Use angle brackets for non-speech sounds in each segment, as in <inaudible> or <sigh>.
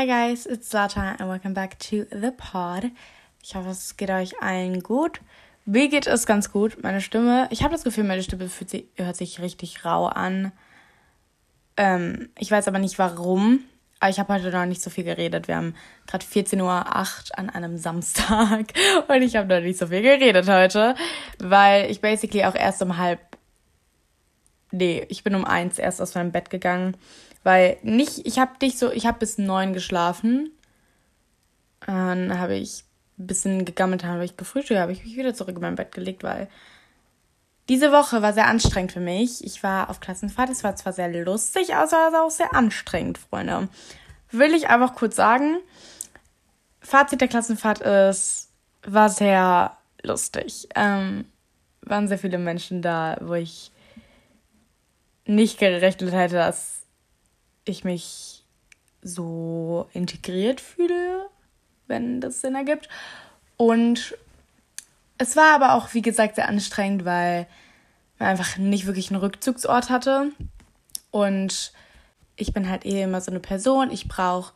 Hi guys, it's Zlata and welcome back to the pod. Ich hoffe, es geht euch allen gut. Mir geht es ganz gut. Meine Stimme, ich habe das Gefühl, meine Stimme sich, hört sich richtig rau an. Ähm, ich weiß aber nicht warum. Aber ich habe heute noch nicht so viel geredet. Wir haben gerade 14.08 Uhr an einem Samstag <laughs> und ich habe noch nicht so viel geredet heute, weil ich basically auch erst um halb. Nee, ich bin um eins erst aus meinem Bett gegangen, weil nicht, ich habe dich so, ich habe bis neun geschlafen. Dann habe ich ein bisschen gegammelt, habe ich gefrühstückt, habe ich mich wieder zurück in mein Bett gelegt, weil diese Woche war sehr anstrengend für mich. Ich war auf Klassenfahrt. Es war zwar sehr lustig, aber es war auch sehr anstrengend, Freunde. Will ich einfach kurz sagen. Fazit der Klassenfahrt ist, war sehr lustig. Ähm, waren sehr viele Menschen da, wo ich nicht gerechnet hätte, dass ich mich so integriert fühle, wenn das Sinn ergibt. Und es war aber auch, wie gesagt, sehr anstrengend, weil man einfach nicht wirklich einen Rückzugsort hatte. Und ich bin halt eh immer so eine Person. Ich brauche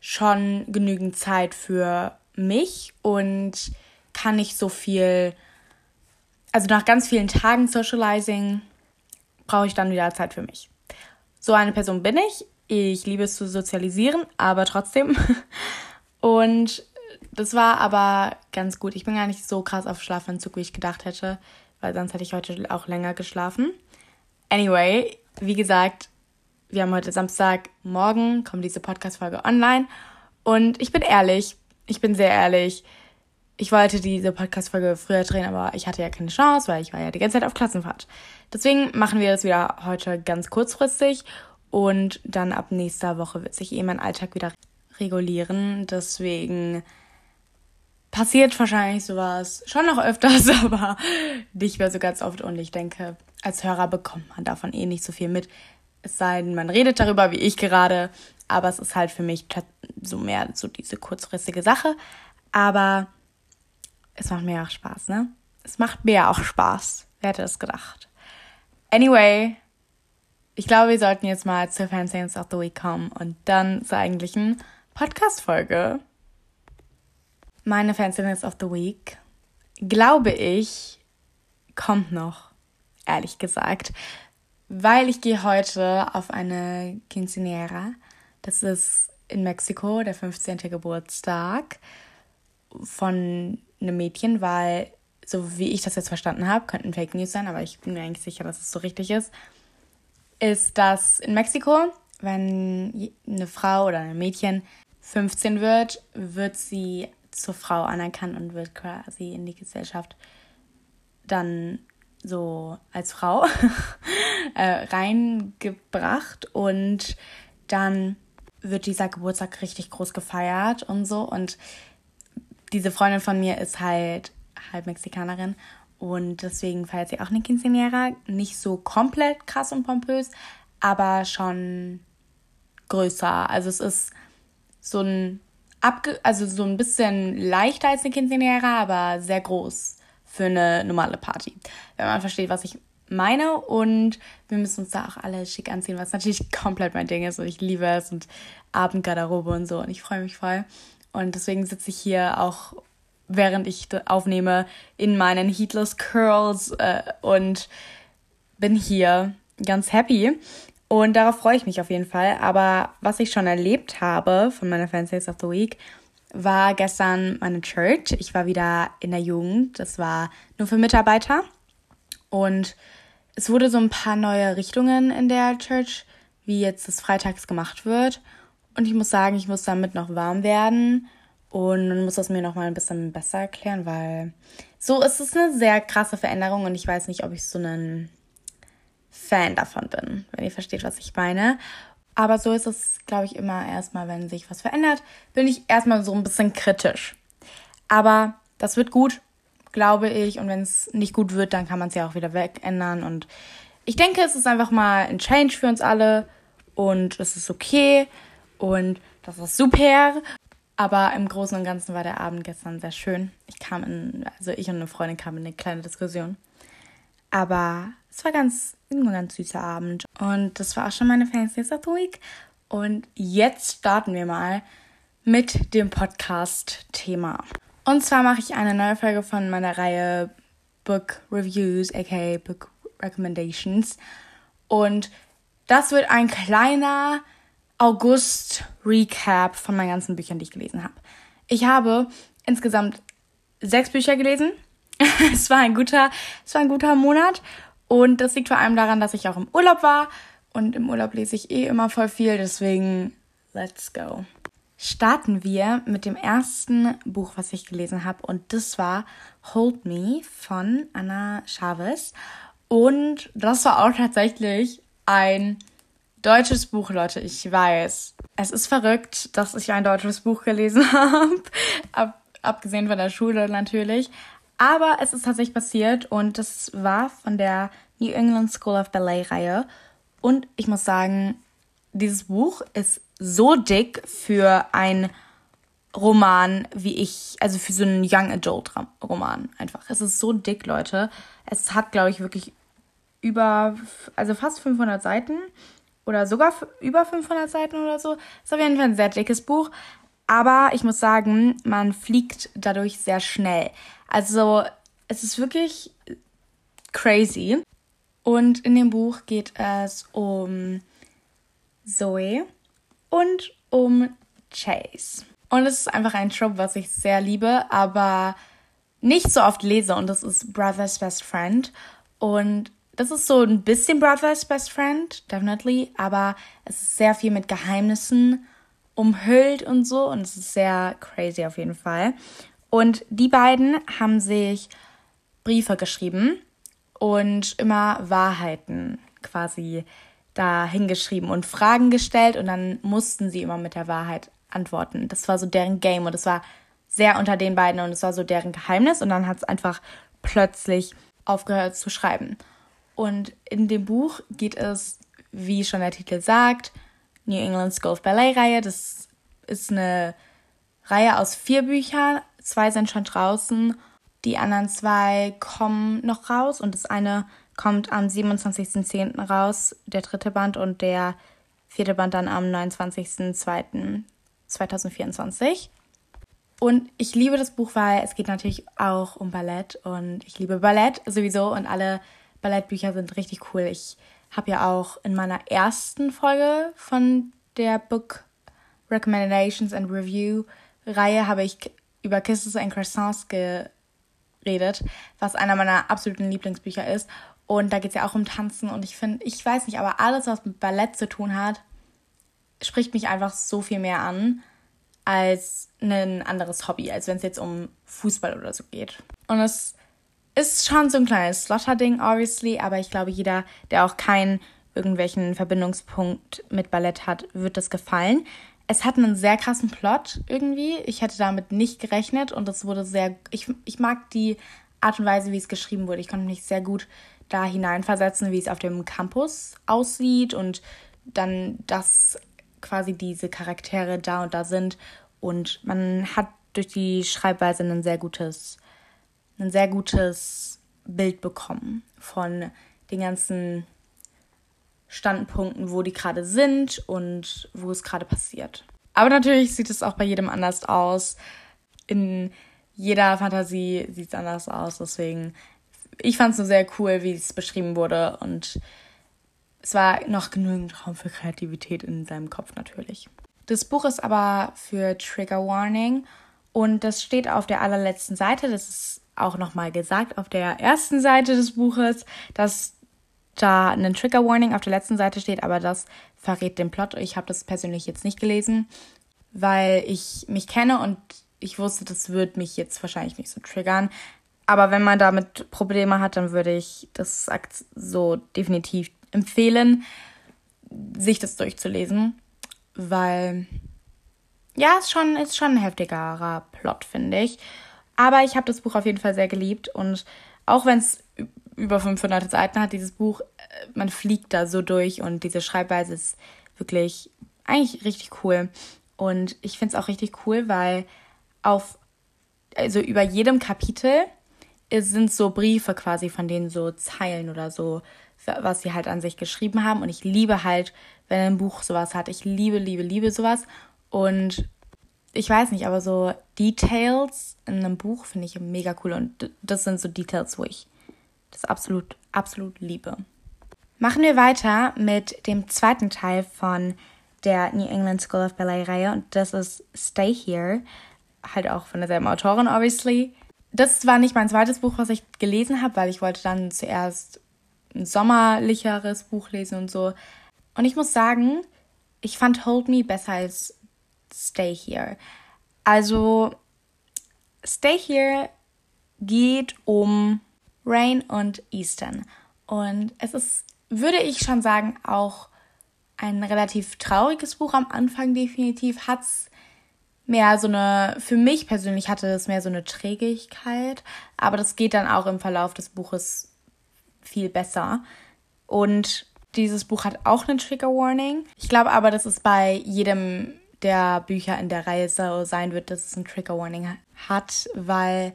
schon genügend Zeit für mich und kann nicht so viel. Also nach ganz vielen Tagen Socializing brauche ich dann wieder Zeit für mich. So eine Person bin ich. Ich liebe es zu sozialisieren, aber trotzdem. <laughs> Und das war aber ganz gut. Ich bin gar nicht so krass auf Schlafanzug, wie ich gedacht hätte, weil sonst hätte ich heute auch länger geschlafen. Anyway, wie gesagt, wir haben heute Samstag, morgen kommt diese Podcast-Folge online. Und ich bin ehrlich, ich bin sehr ehrlich. Ich wollte diese Podcast-Folge früher drehen, aber ich hatte ja keine Chance, weil ich war ja die ganze Zeit auf Klassenfahrt. Deswegen machen wir das wieder heute ganz kurzfristig und dann ab nächster Woche wird sich eh mein Alltag wieder regulieren. Deswegen passiert wahrscheinlich sowas schon noch öfters, <laughs> aber nicht mehr so ganz oft. Und ich denke, als Hörer bekommt man davon eh nicht so viel mit. Es sei denn, man redet darüber, wie ich gerade. Aber es ist halt für mich so mehr so diese kurzfristige Sache. Aber es macht mir auch Spaß, ne? Es macht mir auch Spaß. Wer hätte es gedacht? Anyway, ich glaube, wir sollten jetzt mal zur Fansaints of the Week kommen und dann zur eigentlichen Podcast-Folge meine Fanciness of the Week, glaube ich, kommt noch, ehrlich gesagt. Weil ich gehe heute auf eine Quinceanera. Das ist in Mexiko, der 15. Geburtstag von einem Mädchen, weil, so wie ich das jetzt verstanden habe, könnten Fake News sein, aber ich bin mir eigentlich sicher, dass es so richtig ist, ist, dass in Mexiko, wenn eine Frau oder ein Mädchen 15 wird, wird sie zur Frau anerkannt und wird quasi in die Gesellschaft dann so als Frau <laughs> äh, reingebracht und dann wird dieser Geburtstag richtig groß gefeiert und so und diese Freundin von mir ist halt halb Mexikanerin und deswegen feiert sie auch eine Quinceañera. Nicht so komplett krass und pompös, aber schon größer. Also es ist so ein abge also so ein bisschen leichter als eine Quinceañera, aber sehr groß für eine normale Party. Wenn man versteht, was ich meine und wir müssen uns da auch alle schick anziehen, was natürlich <laughs> komplett mein Ding ist und ich liebe es und Abendgarderobe und so und ich freue mich voll. Und deswegen sitze ich hier auch, während ich aufnehme, in meinen Heatless Curls äh, und bin hier ganz happy. Und darauf freue ich mich auf jeden Fall. Aber was ich schon erlebt habe von meiner Fancies of the Week, war gestern meine Church. Ich war wieder in der Jugend. Das war nur für Mitarbeiter. Und es wurde so ein paar neue Richtungen in der Church, wie jetzt das Freitags gemacht wird. Und ich muss sagen, ich muss damit noch warm werden und muss das mir noch mal ein bisschen besser erklären, weil so ist es eine sehr krasse Veränderung und ich weiß nicht, ob ich so einen Fan davon bin, wenn ihr versteht, was ich meine. Aber so ist es, glaube ich, immer erstmal, wenn sich was verändert, bin ich erstmal so ein bisschen kritisch. Aber das wird gut, glaube ich. Und wenn es nicht gut wird, dann kann man es ja auch wieder wegändern. Und ich denke, es ist einfach mal ein Change für uns alle. Und es ist okay. Und das ist super. Aber im Großen und Ganzen war der Abend gestern sehr schön. Ich kam in, also ich und eine Freundin kamen in eine kleine Diskussion. Aber es war ganz, ein ganz süßer Abend. Und das war auch schon meine Fancy of the Week. Und jetzt starten wir mal mit dem Podcast-Thema. Und zwar mache ich eine neue Folge von meiner Reihe Book Reviews, aka Book Recommendations. Und das wird ein kleiner August-Recap von meinen ganzen Büchern, die ich gelesen habe. Ich habe insgesamt sechs Bücher gelesen. <laughs> es war ein guter, es war ein guter Monat. Und das liegt vor allem daran, dass ich auch im Urlaub war. Und im Urlaub lese ich eh immer voll viel. Deswegen, let's go. Starten wir mit dem ersten Buch, was ich gelesen habe. Und das war Hold Me von Anna Chavez. Und das war auch tatsächlich ein deutsches Buch, Leute. Ich weiß. Es ist verrückt, dass ich ein deutsches Buch gelesen <laughs> habe. Ab, abgesehen von der Schule natürlich. Aber es ist tatsächlich passiert und das war von der New England School of Ballet Reihe. Und ich muss sagen, dieses Buch ist so dick für ein Roman, wie ich, also für so einen Young Adult Roman einfach. Es ist so dick, Leute. Es hat, glaube ich, wirklich über, also fast 500 Seiten oder sogar über 500 Seiten oder so. Ist auf jeden Fall ein sehr dickes Buch. Aber ich muss sagen, man fliegt dadurch sehr schnell. Also es ist wirklich crazy. Und in dem Buch geht es um Zoe und um Chase. Und es ist einfach ein Trope, was ich sehr liebe, aber nicht so oft lese. Und das ist Brother's Best Friend. Und das ist so ein bisschen Brother's Best Friend, definitely, aber es ist sehr viel mit Geheimnissen umhüllt und so und es ist sehr crazy auf jeden Fall. Und die beiden haben sich Briefe geschrieben und immer Wahrheiten quasi da hingeschrieben und Fragen gestellt und dann mussten sie immer mit der Wahrheit antworten. Das war so deren Game und es war sehr unter den beiden und es war so deren Geheimnis und dann hat es einfach plötzlich aufgehört zu schreiben. Und in dem Buch geht es, wie schon der Titel sagt, New England School of Ballet Reihe. Das ist eine Reihe aus vier Büchern. Zwei sind schon draußen. Die anderen zwei kommen noch raus und das eine kommt am 27.10. raus, der dritte Band und der vierte Band dann am 29.02.2024. Und ich liebe das Buch, weil es geht natürlich auch um Ballett und ich liebe Ballett sowieso und alle Ballettbücher sind richtig cool. Ich habe ja auch in meiner ersten Folge von der Book Recommendations and Review Reihe habe ich über Kisses and Croissants geredet, was einer meiner absoluten Lieblingsbücher ist. Und da geht es ja auch um Tanzen und ich finde, ich weiß nicht, aber alles, was mit Ballett zu tun hat, spricht mich einfach so viel mehr an als ein anderes Hobby, als wenn es jetzt um Fußball oder so geht. Und es ist schon so ein kleines Slotter-Ding, obviously, aber ich glaube, jeder, der auch keinen irgendwelchen Verbindungspunkt mit Ballett hat, wird das gefallen. Es hat einen sehr krassen Plot irgendwie. Ich hätte damit nicht gerechnet und es wurde sehr. Ich, ich mag die Art und Weise, wie es geschrieben wurde. Ich konnte mich sehr gut da hineinversetzen, wie es auf dem Campus aussieht und dann, dass quasi diese Charaktere da und da sind. Und man hat durch die Schreibweise ein sehr gutes ein sehr gutes Bild bekommen von den ganzen Standpunkten, wo die gerade sind und wo es gerade passiert. Aber natürlich sieht es auch bei jedem anders aus. In jeder Fantasie sieht es anders aus. Deswegen, ich fand es nur sehr cool, wie es beschrieben wurde. Und es war noch genügend Raum für Kreativität in seinem Kopf natürlich. Das Buch ist aber für Trigger Warning und das steht auf der allerletzten Seite. Das ist auch nochmal gesagt auf der ersten Seite des Buches, dass da ein Trigger Warning auf der letzten Seite steht, aber das verrät den Plot. Ich habe das persönlich jetzt nicht gelesen, weil ich mich kenne und ich wusste, das wird mich jetzt wahrscheinlich nicht so triggern. Aber wenn man damit Probleme hat, dann würde ich das so definitiv empfehlen, sich das durchzulesen, weil ja, es ist schon, ist schon ein heftigerer Plot, finde ich. Aber ich habe das Buch auf jeden Fall sehr geliebt und auch wenn es über 500 Seiten hat, dieses Buch, äh, man fliegt da so durch und diese Schreibweise ist wirklich eigentlich richtig cool. Und ich finde es auch richtig cool, weil auf, also über jedem Kapitel sind so Briefe quasi von denen so Zeilen oder so, was sie halt an sich geschrieben haben. Und ich liebe halt, wenn ein Buch sowas hat. Ich liebe, liebe, liebe sowas. Und ich weiß nicht, aber so Details in einem Buch finde ich mega cool. Und das sind so Details, wo ich das absolut, absolut liebe. Machen wir weiter mit dem zweiten Teil von der New England School of Ballet Reihe und das ist Stay Here, halt auch von derselben Autorin, obviously. Das war nicht mein zweites Buch, was ich gelesen habe, weil ich wollte dann zuerst ein sommerlicheres Buch lesen und so. Und ich muss sagen, ich fand Hold Me besser als Stay Here. Also, Stay Here geht um Rain und Easton. Und es ist, würde ich schon sagen, auch ein relativ trauriges Buch am Anfang definitiv. Hat es mehr so eine, für mich persönlich hatte es mehr so eine Trägigkeit, aber das geht dann auch im Verlauf des Buches viel besser. Und dieses Buch hat auch eine Trigger Warning. Ich glaube aber, dass es bei jedem der Bücher in der Reihe so sein wird, dass es ein Trigger Warning hat, weil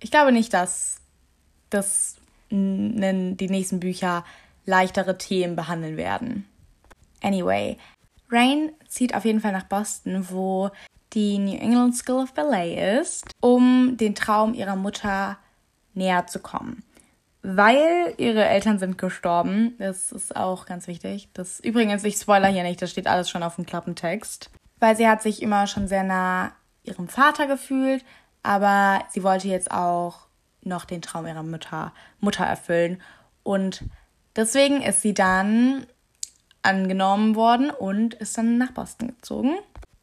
ich glaube nicht, dass das die nächsten Bücher leichtere Themen behandeln werden. Anyway, Rain zieht auf jeden Fall nach Boston, wo die New England School of Ballet ist, um den Traum ihrer Mutter näher zu kommen. Weil ihre Eltern sind gestorben, das ist auch ganz wichtig. Das übrigens, ich spoiler hier nicht, das steht alles schon auf dem Klappentext. Weil sie hat sich immer schon sehr nah ihrem Vater gefühlt, aber sie wollte jetzt auch noch den Traum ihrer Mutter, Mutter erfüllen. Und deswegen ist sie dann angenommen worden und ist dann nach Boston gezogen,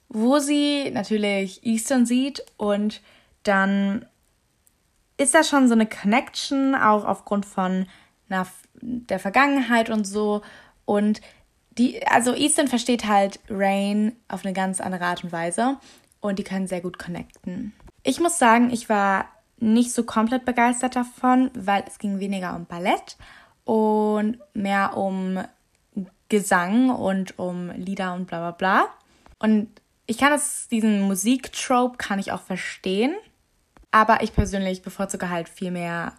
wo sie natürlich Eastern sieht und dann ist da schon so eine Connection, auch aufgrund von na, der Vergangenheit und so. Und die, also Eastern versteht halt Rain auf eine ganz andere Art und Weise und die können sehr gut connecten. Ich muss sagen, ich war nicht so komplett begeistert davon, weil es ging weniger um Ballett und mehr um Gesang und um Lieder und bla bla bla. Und ich kann das, diesen Musiktrope kann ich auch verstehen. Aber ich persönlich bevorzuge halt viel mehr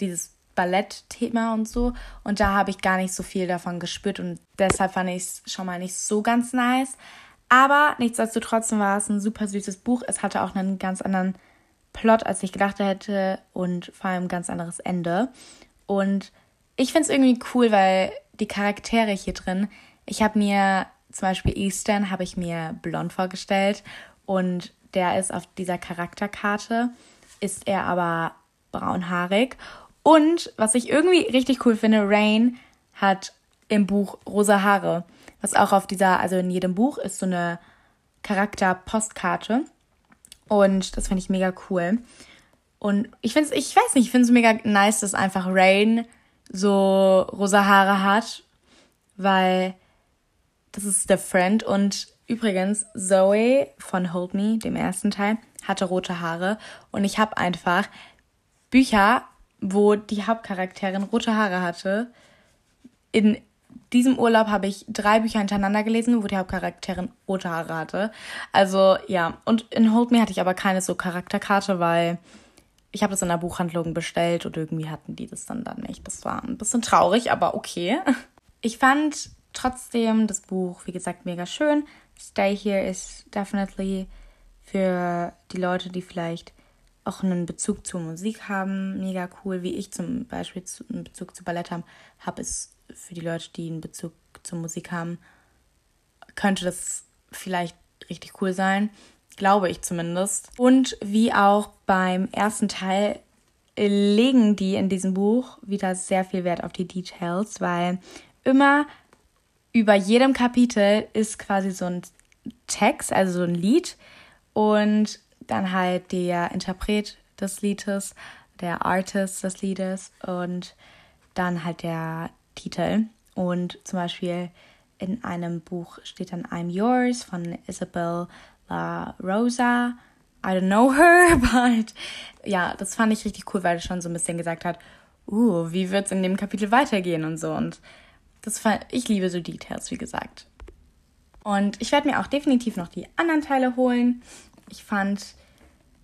dieses Ballettthema und so. Und da habe ich gar nicht so viel davon gespürt und deshalb fand ich es schon mal nicht so ganz nice. Aber nichtsdestotrotz war es ein super süßes Buch. Es hatte auch einen ganz anderen Plot, als ich gedacht hätte und vor allem ein ganz anderes Ende. Und ich finde es irgendwie cool, weil die Charaktere hier drin, ich habe mir zum Beispiel Eastern, habe ich mir blond vorgestellt und der ist auf dieser Charakterkarte, ist er aber braunhaarig. Und was ich irgendwie richtig cool finde, Rain hat im Buch rosa Haare. Was auch auf dieser, also in jedem Buch ist so eine Charakter-Postkarte. Und das finde ich mega cool. Und ich finde es, ich weiß nicht, ich finde es mega nice, dass einfach Rain so rosa Haare hat, weil das ist der Friend. Und übrigens, Zoe von Hold Me, dem ersten Teil, hatte rote Haare. Und ich habe einfach Bücher, wo die Hauptcharakterin rote Haare hatte. In diesem Urlaub habe ich drei Bücher hintereinander gelesen, wo die Hauptcharakterin rote Haare hatte. Also ja, und in Hold Me hatte ich aber keine so Charakterkarte, weil ich habe das in der Buchhandlung bestellt und irgendwie hatten die das dann dann nicht. Das war ein bisschen traurig, aber okay. <laughs> Ich fand trotzdem das Buch, wie gesagt, mega schön. Stay Here ist definitely für die Leute, die vielleicht auch einen Bezug zur Musik haben, mega cool, wie ich zum Beispiel einen Bezug zu Ballett habe, habe es für die Leute, die einen Bezug zur Musik haben, könnte das vielleicht richtig cool sein. Glaube ich zumindest. Und wie auch beim ersten Teil legen die in diesem Buch wieder sehr viel Wert auf die Details, weil immer über jedem Kapitel ist quasi so ein Text, also so ein Lied und dann halt der Interpret des Liedes, der Artist des Liedes und dann halt der Titel. Und zum Beispiel in einem Buch steht dann I'm Yours von Isabel La Rosa. I don't know her, <laughs> but ja, das fand ich richtig cool, weil es schon so ein bisschen gesagt hat, uh, wie wird es in dem Kapitel weitergehen und so. Und das ich liebe so Details, wie gesagt. Und ich werde mir auch definitiv noch die anderen Teile holen. Ich fand,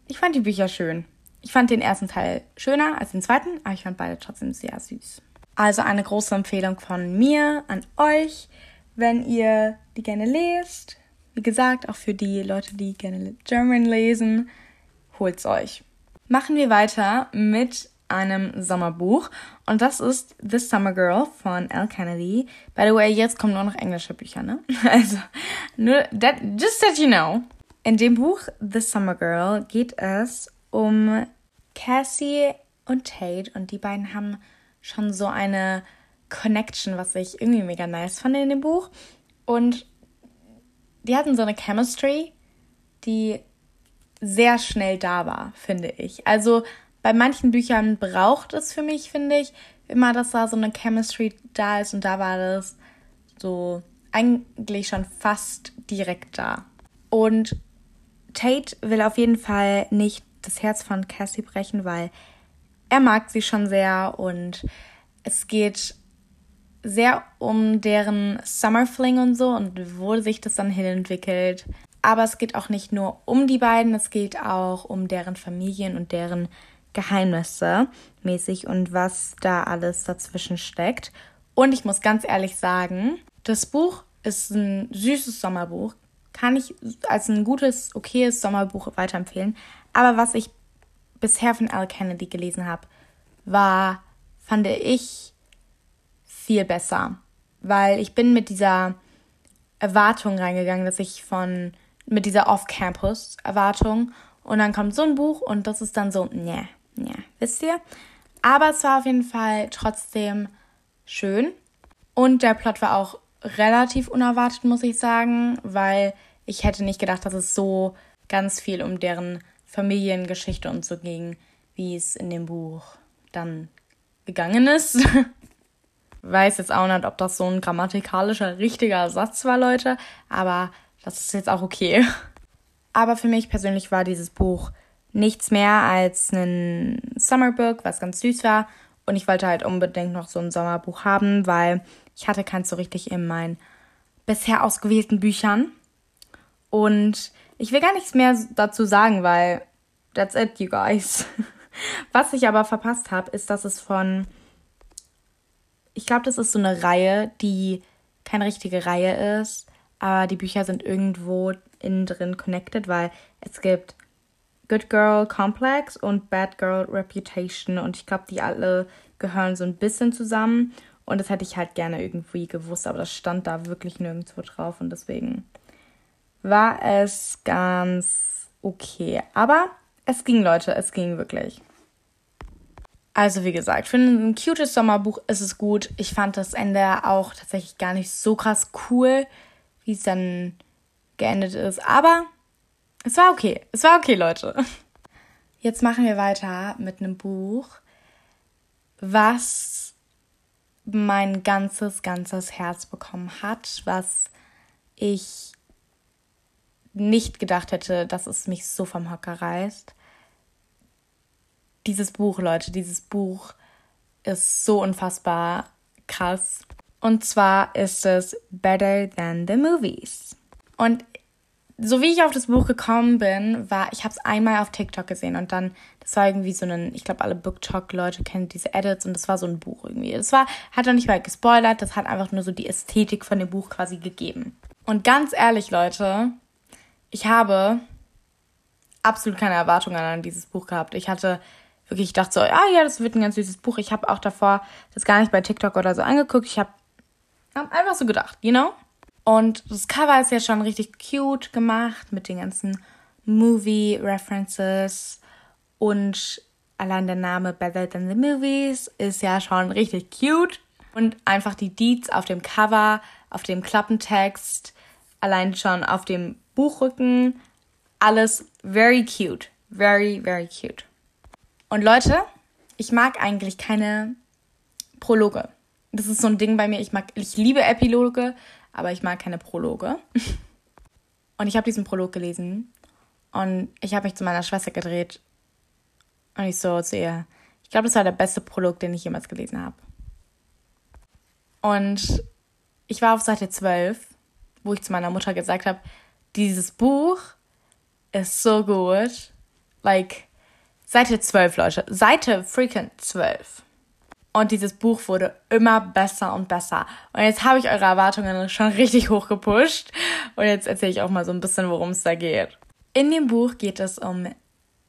ich fand die Bücher schön. Ich fand den ersten Teil schöner als den zweiten, aber ich fand beide trotzdem sehr süß. Also eine große Empfehlung von mir an euch, wenn ihr die gerne lest. Wie gesagt, auch für die Leute, die gerne German lesen, holt's euch. Machen wir weiter mit einem Sommerbuch und das ist The Summer Girl von Al Kennedy. By the way, jetzt kommen nur noch englische Bücher, ne? <laughs> Also, nur, that, just that you know. In dem Buch The Summer Girl geht es um Cassie und Tate und die beiden haben schon so eine Connection, was ich irgendwie mega nice fand in dem Buch. Und die hatten so eine Chemistry, die sehr schnell da war, finde ich. Also bei manchen Büchern braucht es für mich, finde ich, immer, dass da so eine Chemistry da ist und da war das so eigentlich schon fast direkt da. Und Tate will auf jeden Fall nicht das Herz von Cassie brechen, weil er mag sie schon sehr und es geht sehr um deren Summerfling und so und wo sich das dann hin entwickelt. Aber es geht auch nicht nur um die beiden, es geht auch um deren Familien und deren Geheimnisse mäßig und was da alles dazwischen steckt. Und ich muss ganz ehrlich sagen, das Buch ist ein süßes Sommerbuch. Kann ich als ein gutes, okayes Sommerbuch weiterempfehlen. Aber was ich bisher von Al Kennedy gelesen habe, war, fand ich, viel besser. Weil ich bin mit dieser Erwartung reingegangen, dass ich von, mit dieser Off-Campus-Erwartung und dann kommt so ein Buch und das ist dann so, ne, ne, wisst ihr? Aber es war auf jeden Fall trotzdem schön und der Plot war auch relativ unerwartet, muss ich sagen, weil ich hätte nicht gedacht, dass es so ganz viel um deren Familiengeschichte und so ging, wie es in dem Buch dann gegangen ist. <laughs> Weiß jetzt auch nicht, ob das so ein grammatikalischer richtiger Satz war, Leute, aber das ist jetzt auch okay. <laughs> Aber für mich persönlich war dieses Buch nichts mehr als ein Summerbook, was ganz süß war. Und ich wollte halt unbedingt noch so ein Sommerbuch haben, weil ich hatte keins so richtig in meinen bisher ausgewählten Büchern. Und ich will gar nichts mehr dazu sagen, weil that's it, you guys. <laughs> Was ich aber verpasst habe, ist, dass es von. Ich glaube, das ist so eine Reihe, die keine richtige Reihe ist, aber die Bücher sind irgendwo innen drin connected, weil es gibt Good Girl Complex und Bad Girl Reputation und ich glaube, die alle gehören so ein bisschen zusammen und das hätte ich halt gerne irgendwie gewusst, aber das stand da wirklich nirgendwo drauf und deswegen war es ganz okay. Aber es ging, Leute, es ging wirklich. Also wie gesagt, für ein cutes Sommerbuch ist es gut. Ich fand das Ende auch tatsächlich gar nicht so krass cool, wie es dann geendet ist. Aber es war okay. Es war okay, Leute. Jetzt machen wir weiter mit einem Buch, was mein ganzes, ganzes Herz bekommen hat, was ich nicht gedacht hätte, dass es mich so vom Hocker reißt. Dieses Buch, Leute, dieses Buch ist so unfassbar krass. Und zwar ist es Better Than the Movies. Und so wie ich auf das Buch gekommen bin, war, ich habe es einmal auf TikTok gesehen und dann, das war irgendwie so ein, ich glaube, alle BookTok-Leute kennen diese Edits und das war so ein Buch irgendwie. Das war, hat auch nicht mal gespoilert, das hat einfach nur so die Ästhetik von dem Buch quasi gegeben. Und ganz ehrlich, Leute, ich habe absolut keine Erwartungen an dieses Buch gehabt. Ich hatte wirklich, ich dachte so, ah ja, das wird ein ganz süßes Buch. Ich habe auch davor das gar nicht bei TikTok oder so angeguckt. Ich habe hab einfach so gedacht, you know? Und das Cover ist ja schon richtig cute gemacht mit den ganzen Movie-References und allein der Name Better Than the Movies ist ja schon richtig cute. Und einfach die Deeds auf dem Cover, auf dem Klappentext, allein schon auf dem Buchrücken. Alles very cute. Very, very cute. Und Leute, ich mag eigentlich keine Prologe. Das ist so ein Ding bei mir. Ich mag, ich liebe Epiloge, aber ich mag keine Prologe. <laughs> Und ich habe diesen Prolog gelesen und ich habe mich zu meiner Schwester gedreht und ich so zu ihr, ich glaube, das war der beste Prolog, den ich jemals gelesen habe. Und ich war auf Seite 12, wo ich zu meiner Mutter gesagt habe, dieses Buch ist so gut. Like, Seite 12, Leute. Seite freaking 12. Und dieses Buch wurde immer besser und besser. Und jetzt habe ich eure Erwartungen schon richtig hoch gepusht. Und jetzt erzähle ich auch mal so ein bisschen, worum es da geht. In dem Buch geht es um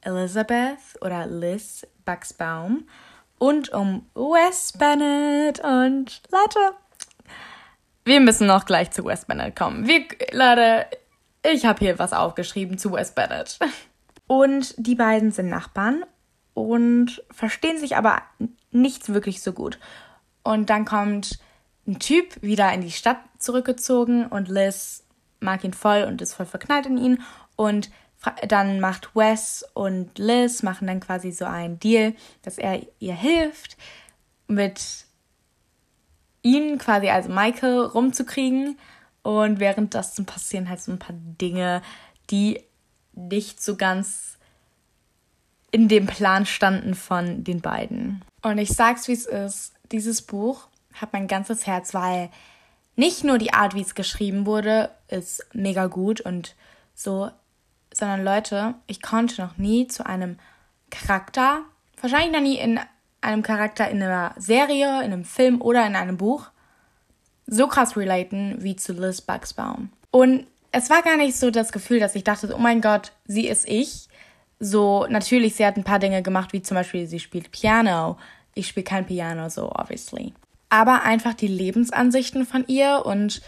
Elizabeth oder Liz Bucksbaum und um Wes Bennett. Und Leute, wir müssen noch gleich zu Wes Bennett kommen. Wir, Leute, ich habe hier was aufgeschrieben zu Wes Bennett. <laughs> Und die beiden sind Nachbarn und verstehen sich aber nicht wirklich so gut. Und dann kommt ein Typ wieder in die Stadt zurückgezogen und Liz mag ihn voll und ist voll verknallt in ihn. Und dann macht Wes und Liz machen dann quasi so einen Deal, dass er ihr hilft, mit ihn quasi, also Michael, rumzukriegen. Und während das passieren halt so ein paar Dinge, die nicht so ganz in dem Plan standen von den beiden. Und ich sag's wie es ist, dieses Buch hat mein ganzes Herz, weil nicht nur die Art, wie es geschrieben wurde, ist mega gut und so, sondern Leute, ich konnte noch nie zu einem Charakter, wahrscheinlich noch nie in einem Charakter in einer Serie, in einem Film oder in einem Buch, so krass relaten wie zu Liz Bugsbaum. Und es war gar nicht so das Gefühl, dass ich dachte, oh mein Gott, sie ist ich. So, natürlich, sie hat ein paar Dinge gemacht, wie zum Beispiel, sie spielt Piano. Ich spiele kein Piano, so, obviously. Aber einfach die Lebensansichten von ihr und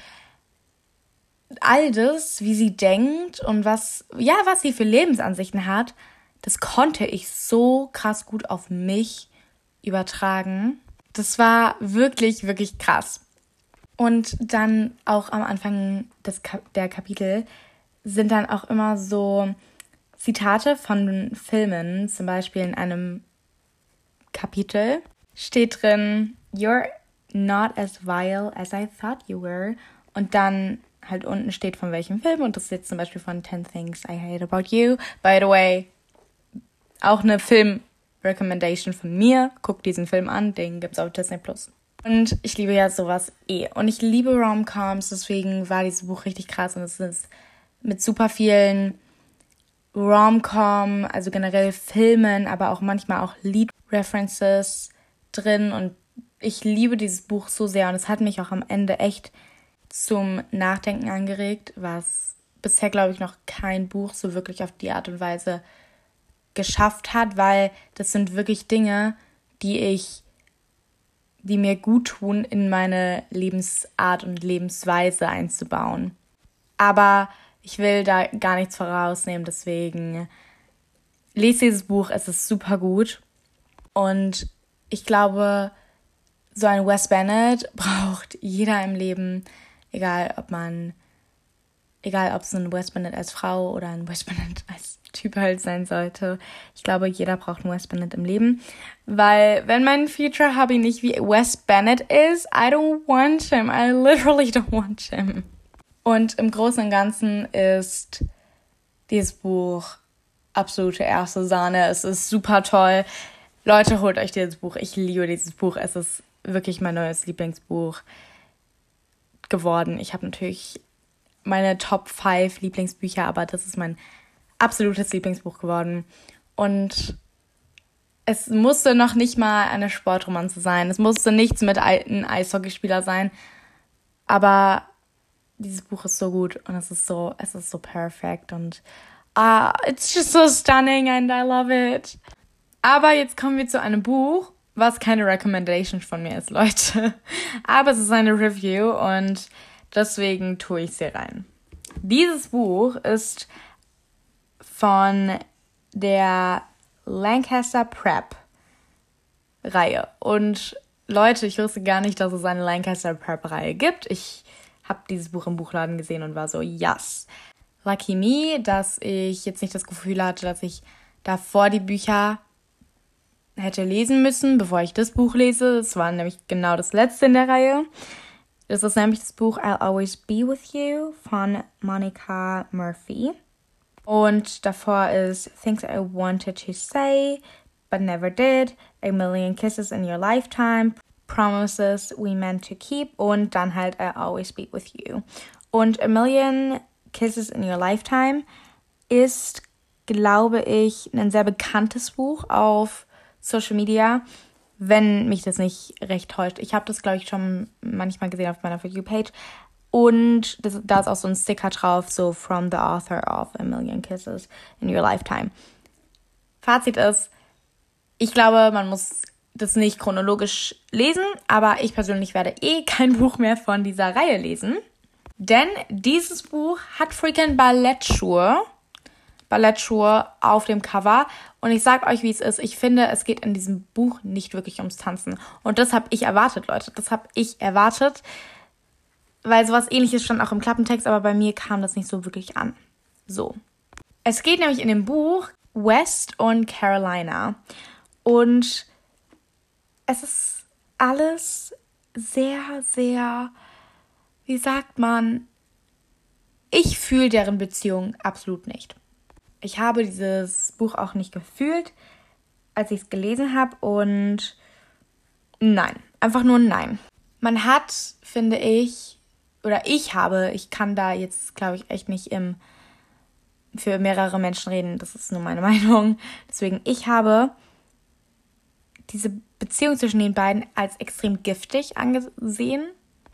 all das, wie sie denkt und was, ja, was sie für Lebensansichten hat, das konnte ich so krass gut auf mich übertragen. Das war wirklich, wirklich krass. Und dann auch am Anfang des Kap der Kapitel sind dann auch immer so Zitate von Filmen, zum Beispiel in einem Kapitel steht drin, You're not as vile as I thought you were. Und dann halt unten steht von welchem Film und das ist jetzt zum Beispiel von 10 Things I Hate About You. By the way, auch eine Film-Recommendation von mir. Guckt diesen Film an, den gibt's auf Disney Plus. Und ich liebe ja sowas eh. Und ich liebe Rom-Coms, deswegen war dieses Buch richtig krass. Und es ist mit super vielen Rom-Com, also generell Filmen, aber auch manchmal auch Lead-References drin. Und ich liebe dieses Buch so sehr. Und es hat mich auch am Ende echt zum Nachdenken angeregt, was bisher, glaube ich, noch kein Buch so wirklich auf die Art und Weise geschafft hat, weil das sind wirklich Dinge, die ich die mir gut tun, in meine Lebensart und Lebensweise einzubauen. Aber ich will da gar nichts vorausnehmen, deswegen lese dieses Buch, es ist super gut. Und ich glaube, so ein Wes Bennett <laughs> braucht jeder im Leben, egal ob man, egal ob es ein Wes Bennett als Frau oder ein Wes Bennett <laughs> als Typ halt sein sollte. Ich glaube, jeder braucht einen Wes Bennett im Leben. Weil, wenn mein Future Hobby nicht wie Wes Bennett ist, I don't want him. I literally <laughs> don't want him. Und im Großen und Ganzen ist dieses Buch absolute erste Sahne. Es ist super toll. Leute, holt euch dieses Buch. Ich liebe dieses Buch. Es ist wirklich mein neues Lieblingsbuch geworden. Ich habe natürlich meine Top 5 Lieblingsbücher, aber das ist mein absolutes Lieblingsbuch geworden. Und es musste noch nicht mal eine Sportromanze sein. Es musste nichts mit alten Eishockeyspieler sein. Aber dieses Buch ist so gut und es ist so, es ist so perfekt und ah, uh, it's just so stunning and I love it. Aber jetzt kommen wir zu einem Buch, was keine Recommendation von mir ist, <laughs> Leute. Aber es ist eine Review und deswegen tue ich sie rein. Dieses Buch ist von der Lancaster Prep Reihe. Und Leute, ich wusste gar nicht, dass es eine Lancaster Prep Reihe gibt. Ich habe dieses Buch im Buchladen gesehen und war so, yes. Lucky me, dass ich jetzt nicht das Gefühl hatte, dass ich davor die Bücher hätte lesen müssen, bevor ich das Buch lese. Es war nämlich genau das letzte in der Reihe. Das ist nämlich das Buch I'll Always Be With You von Monica Murphy. Und davor ist Things I Wanted to Say, but Never Did, A Million Kisses in Your Lifetime, Promises We Meant to Keep und dann halt I Always Be With You. Und A Million Kisses in Your Lifetime ist glaube ich, ein sehr bekanntes Buch auf Social Media, wenn mich das nicht recht täuscht. Ich habe das, glaube ich, schon manchmal gesehen auf meiner For You-Page. Und das, da ist auch so ein Sticker drauf, so from the author of A Million Kisses in Your Lifetime. Fazit ist, ich glaube, man muss das nicht chronologisch lesen, aber ich persönlich werde eh kein <laughs> Buch mehr von dieser Reihe lesen. Denn dieses Buch hat freaking Ballettschuhe. Ballettschuhe auf dem Cover. Und ich sag euch, wie es ist. Ich finde, es geht in diesem Buch nicht wirklich ums Tanzen. Und das habe ich erwartet, Leute. Das habe ich erwartet. Weil sowas ähnliches stand auch im Klappentext, aber bei mir kam das nicht so wirklich an. So. Es geht nämlich in dem Buch West und Carolina. Und es ist alles sehr, sehr, wie sagt man, ich fühle deren Beziehung absolut nicht. Ich habe dieses Buch auch nicht gefühlt, als ich es gelesen habe und nein, einfach nur nein. Man hat, finde ich, oder ich habe, ich kann da jetzt, glaube ich, echt nicht im, für mehrere Menschen reden, das ist nur meine <laughs> Meinung. Deswegen, ich habe diese Beziehung zwischen den beiden als extrem giftig angesehen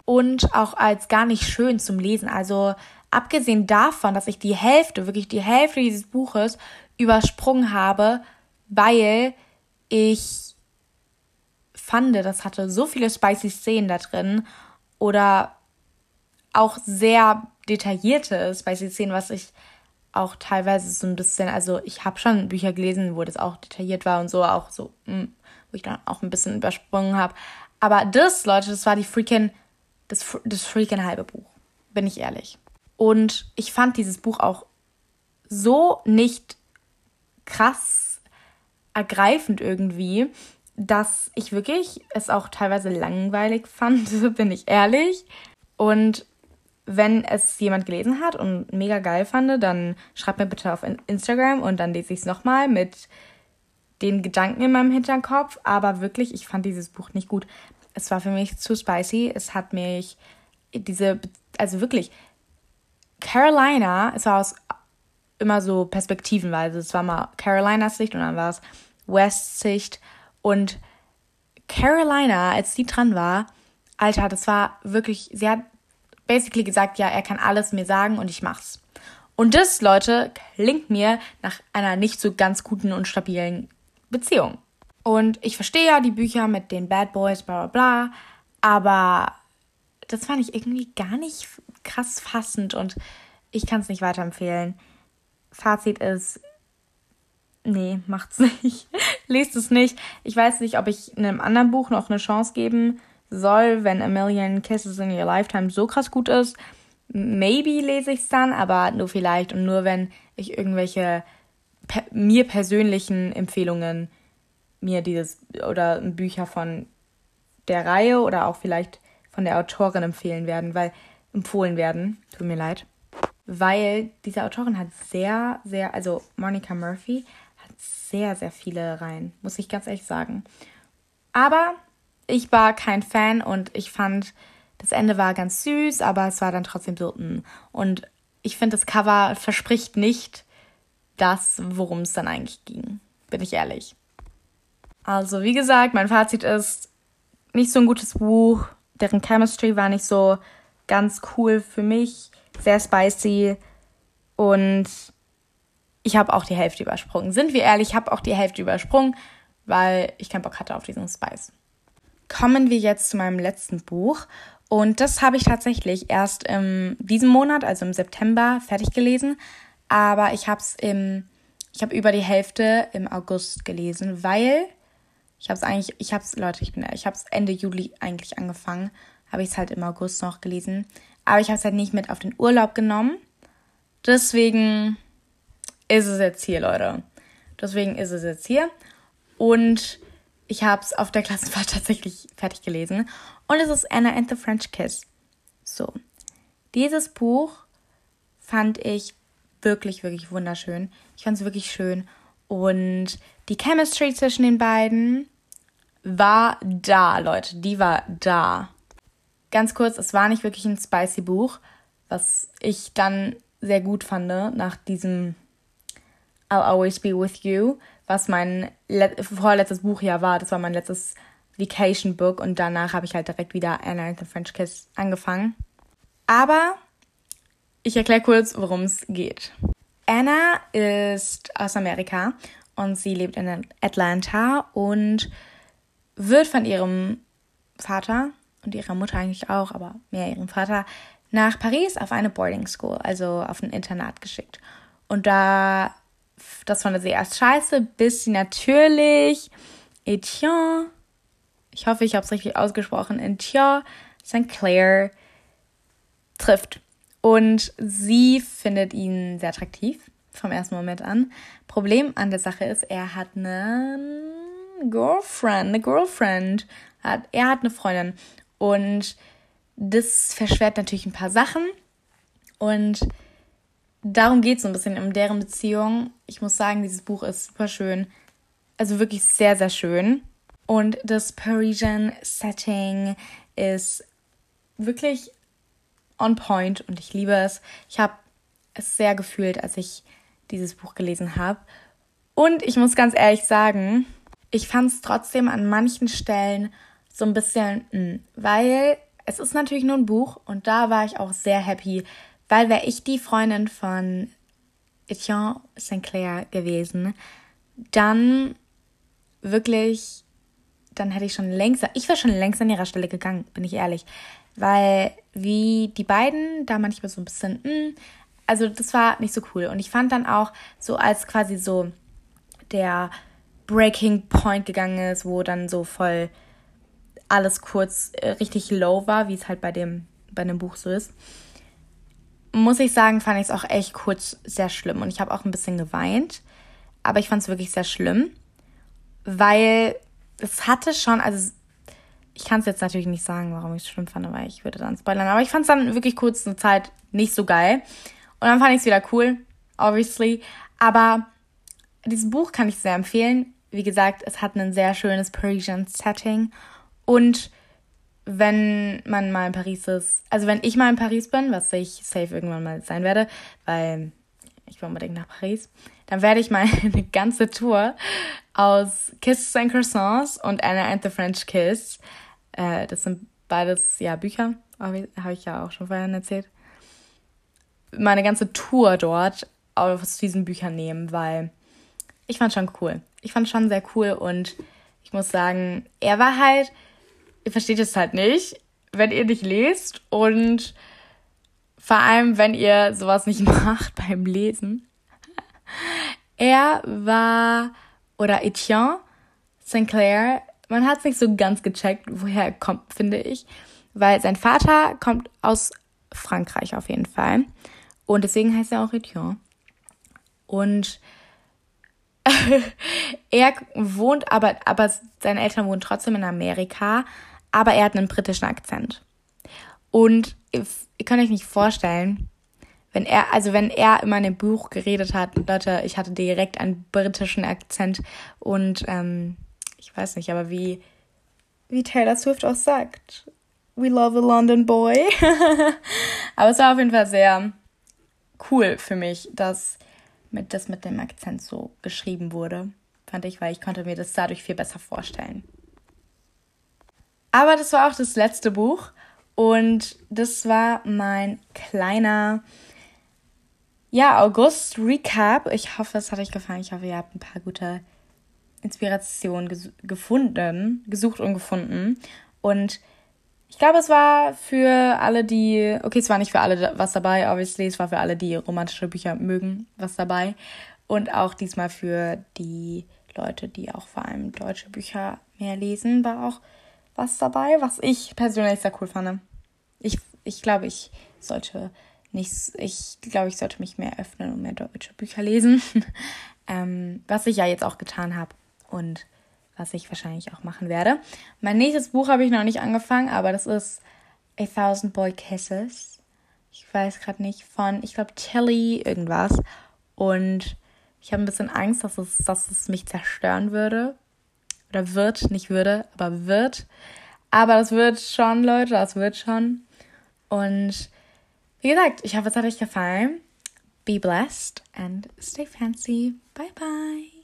und auch als gar nicht schön zum Lesen. Also abgesehen davon, dass ich die Hälfte, wirklich die Hälfte dieses Buches übersprungen habe, weil ich fand, das hatte so viele spicy Szenen da drin oder auch sehr detaillierte spicy Szenen, was ich auch teilweise so ein bisschen, also ich habe schon Bücher gelesen, wo das auch detailliert war und so, auch so, hm, wo ich dann auch ein bisschen übersprungen habe. Aber das, Leute, das war die freaking, das, das freaking halbe Buch, bin ich ehrlich. Und ich fand dieses Buch auch so nicht krass ergreifend irgendwie, dass ich wirklich es auch teilweise langweilig fand, <laughs> bin ich ehrlich. Und wenn es jemand gelesen hat und mega geil fand, dann schreibt mir bitte auf Instagram und dann lese ich es nochmal mit den Gedanken in meinem Hinterkopf. Aber wirklich, ich fand dieses Buch nicht gut. Es war für mich zu spicy. Es hat mich diese, also wirklich, Carolina, es war aus immer so perspektivenweise. Es war mal Carolinas Sicht und dann war es Wests Sicht. Und Carolina, als sie dran war, Alter, das war wirklich, sie hat basically gesagt, ja, er kann alles mir sagen und ich mach's. Und das, Leute, klingt mir nach einer nicht so ganz guten und stabilen Beziehung. Und ich verstehe ja die Bücher mit den Bad Boys, bla bla bla, aber das fand ich irgendwie gar nicht krass fassend und ich kann es nicht weiterempfehlen. Fazit ist, nee, macht's <laughs> nicht. Lest es nicht. Ich weiß nicht, ob ich einem anderen Buch noch eine Chance geben soll, wenn A Million Kisses in Your Lifetime so krass gut ist. Maybe lese ich es dann, aber nur vielleicht und nur wenn ich irgendwelche per mir persönlichen Empfehlungen mir dieses oder Bücher von der Reihe oder auch vielleicht von der Autorin empfehlen werden, weil empfohlen werden. Tut mir leid. Weil diese Autorin hat sehr, sehr, also Monica Murphy hat sehr, sehr viele Reihen, muss ich ganz ehrlich sagen. Aber ich war kein Fan und ich fand, das Ende war ganz süß, aber es war dann trotzdem so. Mm. Und ich finde, das Cover verspricht nicht das, worum es dann eigentlich ging. Bin ich ehrlich. Also, wie gesagt, mein Fazit ist nicht so ein gutes Buch. Deren Chemistry war nicht so ganz cool für mich. Sehr spicy. Und ich habe auch die Hälfte übersprungen. Sind wir ehrlich, ich habe auch die Hälfte übersprungen, weil ich keinen Bock hatte auf diesen Spice kommen wir jetzt zu meinem letzten Buch. Und das habe ich tatsächlich erst in diesem Monat, also im September, fertig gelesen. Aber ich habe es im, ich habe über die Hälfte im August gelesen, weil ich habe es eigentlich, ich habe es, Leute, ich bin, ich habe es Ende Juli eigentlich angefangen, habe ich es halt im August noch gelesen. Aber ich habe es halt nicht mit auf den Urlaub genommen. Deswegen ist es jetzt hier, Leute. Deswegen ist es jetzt hier. Und ich habe es auf der Klassenfahrt <laughs> tatsächlich fertig gelesen. Und es ist Anna and the French Kiss. So. Dieses Buch fand ich wirklich, wirklich wunderschön. Ich fand es wirklich schön. Und die Chemistry zwischen den beiden war da, Leute. Die war da. Ganz kurz, es war nicht wirklich ein spicy Buch, was ich dann sehr gut fand nach diesem I'll Always Be With You, was mein vorletztes Buch ja war. Das war mein letztes Vacation Book und danach habe ich halt direkt wieder Anna and the French Kiss angefangen. Aber ich erkläre kurz, worum es geht. Anna ist aus Amerika und sie lebt in Atlanta und wird von ihrem Vater und ihrer Mutter eigentlich auch, aber mehr ihrem Vater, nach Paris auf eine Boarding School, also auf ein Internat geschickt. Und da, das fand sie erst scheiße, bis sie natürlich Etienne, ich hoffe, ich habe es richtig ausgesprochen, Etienne St. Clair trifft. Und sie findet ihn sehr attraktiv vom ersten Moment an. Problem an der Sache ist, er hat eine Girlfriend, eine Girlfriend. Er hat eine Freundin. Und das verschwert natürlich ein paar Sachen. Und darum geht es so ein bisschen um deren Beziehung. Ich muss sagen, dieses Buch ist super schön. Also wirklich sehr, sehr schön. Und das Parisian Setting ist wirklich on point und ich liebe es. Ich habe es sehr gefühlt, als ich dieses Buch gelesen habe. Und ich muss ganz ehrlich sagen, ich fand es trotzdem an manchen Stellen so ein bisschen, mh, hm, weil es ist natürlich nur ein Buch und da war ich auch sehr happy, weil wäre ich die Freundin von Etienne Sinclair gewesen, dann wirklich, dann hätte ich schon längst, ich wäre schon längst an ihrer Stelle gegangen, bin ich ehrlich, weil wie die beiden da manchmal so ein bisschen, mh, hm, also das war nicht so cool und ich fand dann auch so als quasi so der Breaking Point gegangen ist, wo dann so voll alles kurz äh, richtig low war, wie es halt bei dem, bei dem Buch so ist, muss ich sagen, fand ich es auch echt kurz sehr schlimm. Und ich habe auch ein bisschen geweint. Aber ich fand es wirklich sehr schlimm, weil es hatte schon, also ich kann es jetzt natürlich nicht sagen, warum ich es schlimm fand, weil ich würde dann spoilern. Aber ich fand es dann wirklich kurz eine Zeit nicht so geil. Und dann fand ich es wieder cool, obviously. Aber dieses Buch kann ich sehr empfehlen. Wie gesagt, es hat ein sehr schönes Parisian Setting und wenn man mal in Paris ist, also wenn ich mal in Paris bin, was ich safe irgendwann mal sein werde, weil ich will unbedingt nach Paris, dann werde ich mal <laughs> eine ganze Tour aus Kisses and Croissants und Anna and the French Kiss, äh, das sind beides ja Bücher, habe ich ja auch schon vorhin erzählt, meine ganze Tour dort aus diesen Büchern nehmen, weil ich fand schon cool. Ich fand schon sehr cool und ich muss sagen, er war halt ihr versteht es halt nicht, wenn ihr nicht lest und vor allem, wenn ihr sowas nicht <laughs> macht beim Lesen. Er war, oder Etienne Sinclair, man hat es nicht so ganz gecheckt, woher er kommt, finde ich, weil sein Vater kommt aus Frankreich auf jeden Fall und deswegen heißt er auch Etienne. Und <laughs> er wohnt aber, aber seine Eltern wohnen trotzdem in Amerika aber er hat einen britischen Akzent. Und ihr, könnt euch nicht vorstellen, wenn er, also wenn er in dem Buch geredet hat, Leute, ich hatte direkt einen britischen Akzent und ähm, ich weiß nicht, aber wie, wie Taylor Swift auch sagt, we love a London boy. <laughs> aber es war auf jeden Fall sehr cool für mich, dass mit, das mit dem Akzent so geschrieben wurde, fand ich, weil ich konnte mir das dadurch viel besser vorstellen. Aber das war auch das letzte Buch und das war mein kleiner ja, August Recap. Ich hoffe, es hat euch gefallen. Ich hoffe, ihr habt ein paar gute Inspirationen ges gefunden, gesucht und gefunden. Und ich glaube, es war für alle, die, okay, es war nicht für alle was dabei, obviously, es war für alle, die romantische Bücher mögen, was dabei. Und auch diesmal für die Leute, die auch vor allem deutsche Bücher mehr lesen, war auch was dabei, was ich persönlich sehr cool fand. Ich, ich glaube, ich sollte nicht, ich glaube, ich sollte mich mehr öffnen und mehr deutsche Bücher lesen. <laughs> ähm, was ich ja jetzt auch getan habe und was ich wahrscheinlich auch machen werde. Mein nächstes Buch habe ich noch nicht angefangen, aber das ist A Thousand Boy Kisses. Ich weiß gerade nicht von, ich glaube, Tilly irgendwas. Und ich habe ein bisschen Angst, dass es, dass es mich zerstören würde, oder wird, nicht würde, aber wird. Aber das wird schon, Leute, das wird schon. Und wie gesagt, ich hoffe, es hat euch gefallen. be blessed and stay fancy. Bye bye.